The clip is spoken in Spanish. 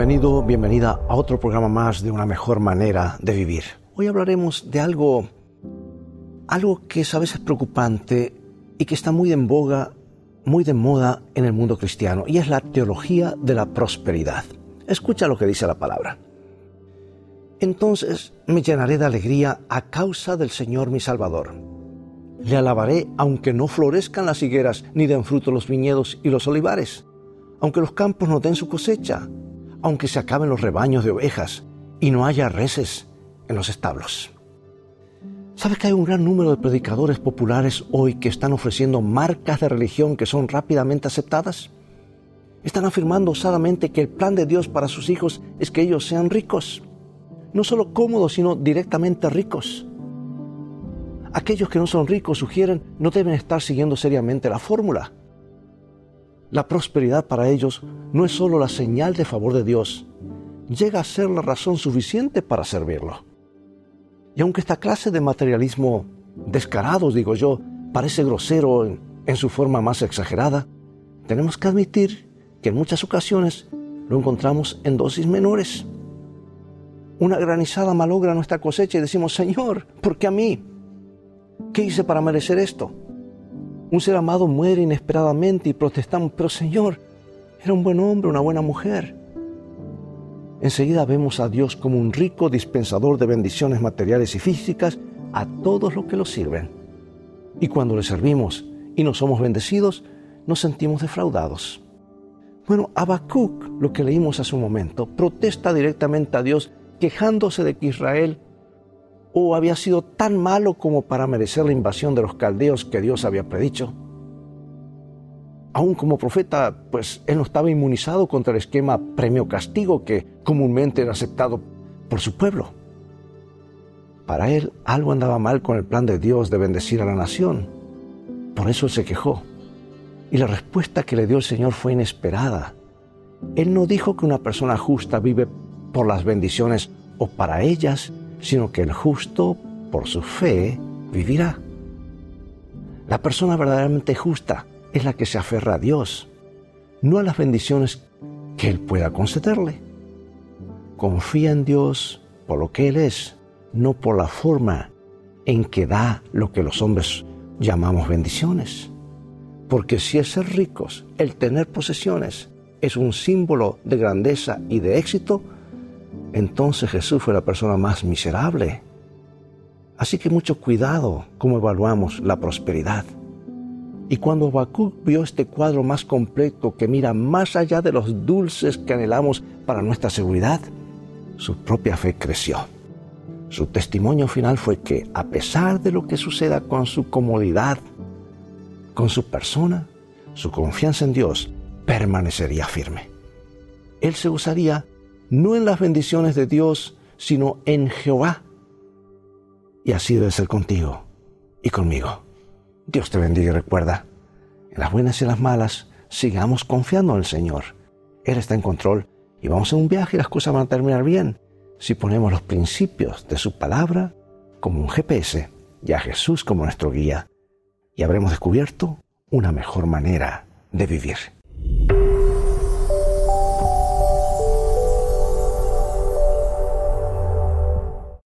Bienvenido, bienvenida a otro programa más de una mejor manera de vivir. Hoy hablaremos de algo, algo que es a veces preocupante y que está muy en boga, muy de moda en el mundo cristiano, y es la teología de la prosperidad. Escucha lo que dice la palabra. Entonces me llenaré de alegría a causa del Señor mi Salvador. Le alabaré aunque no florezcan las higueras, ni den fruto los viñedos y los olivares, aunque los campos no den su cosecha aunque se acaben los rebaños de ovejas y no haya reses en los establos. ¿Sabes que hay un gran número de predicadores populares hoy que están ofreciendo marcas de religión que son rápidamente aceptadas? Están afirmando osadamente que el plan de Dios para sus hijos es que ellos sean ricos. No solo cómodos, sino directamente ricos. Aquellos que no son ricos sugieren no deben estar siguiendo seriamente la fórmula. La prosperidad para ellos no es solo la señal de favor de Dios, llega a ser la razón suficiente para servirlo. Y aunque esta clase de materialismo descarado, digo yo, parece grosero en, en su forma más exagerada, tenemos que admitir que en muchas ocasiones lo encontramos en dosis menores. Una granizada malogra nuestra cosecha y decimos, Señor, ¿por qué a mí? ¿Qué hice para merecer esto? Un ser amado muere inesperadamente y protestamos, pero Señor, era un buen hombre, una buena mujer. Enseguida vemos a Dios como un rico dispensador de bendiciones materiales y físicas a todos los que lo sirven. Y cuando le servimos y no somos bendecidos, nos sentimos defraudados. Bueno, Habacuc, lo que leímos hace un momento, protesta directamente a Dios quejándose de que Israel o había sido tan malo como para merecer la invasión de los caldeos que Dios había predicho. Aún como profeta, pues él no estaba inmunizado contra el esquema premio-castigo que comúnmente era aceptado por su pueblo. Para él algo andaba mal con el plan de Dios de bendecir a la nación. Por eso se quejó. Y la respuesta que le dio el Señor fue inesperada. Él no dijo que una persona justa vive por las bendiciones o para ellas, sino que el justo, por su fe, vivirá. La persona verdaderamente justa es la que se aferra a Dios, no a las bendiciones que Él pueda concederle. Confía en Dios por lo que Él es, no por la forma en que da lo que los hombres llamamos bendiciones. Porque si el ser ricos, el tener posesiones, es un símbolo de grandeza y de éxito, entonces Jesús fue la persona más miserable. Así que mucho cuidado cómo evaluamos la prosperidad. Y cuando Habacuc vio este cuadro más completo que mira más allá de los dulces que anhelamos para nuestra seguridad, su propia fe creció. Su testimonio final fue que, a pesar de lo que suceda con su comodidad, con su persona, su confianza en Dios permanecería firme. Él se usaría no en las bendiciones de Dios, sino en Jehová. Y así debe ser contigo y conmigo. Dios te bendiga y recuerda, en las buenas y en las malas, sigamos confiando en el Señor. Él está en control y vamos a un viaje y las cosas van a terminar bien si ponemos los principios de su palabra como un GPS y a Jesús como nuestro guía. Y habremos descubierto una mejor manera de vivir.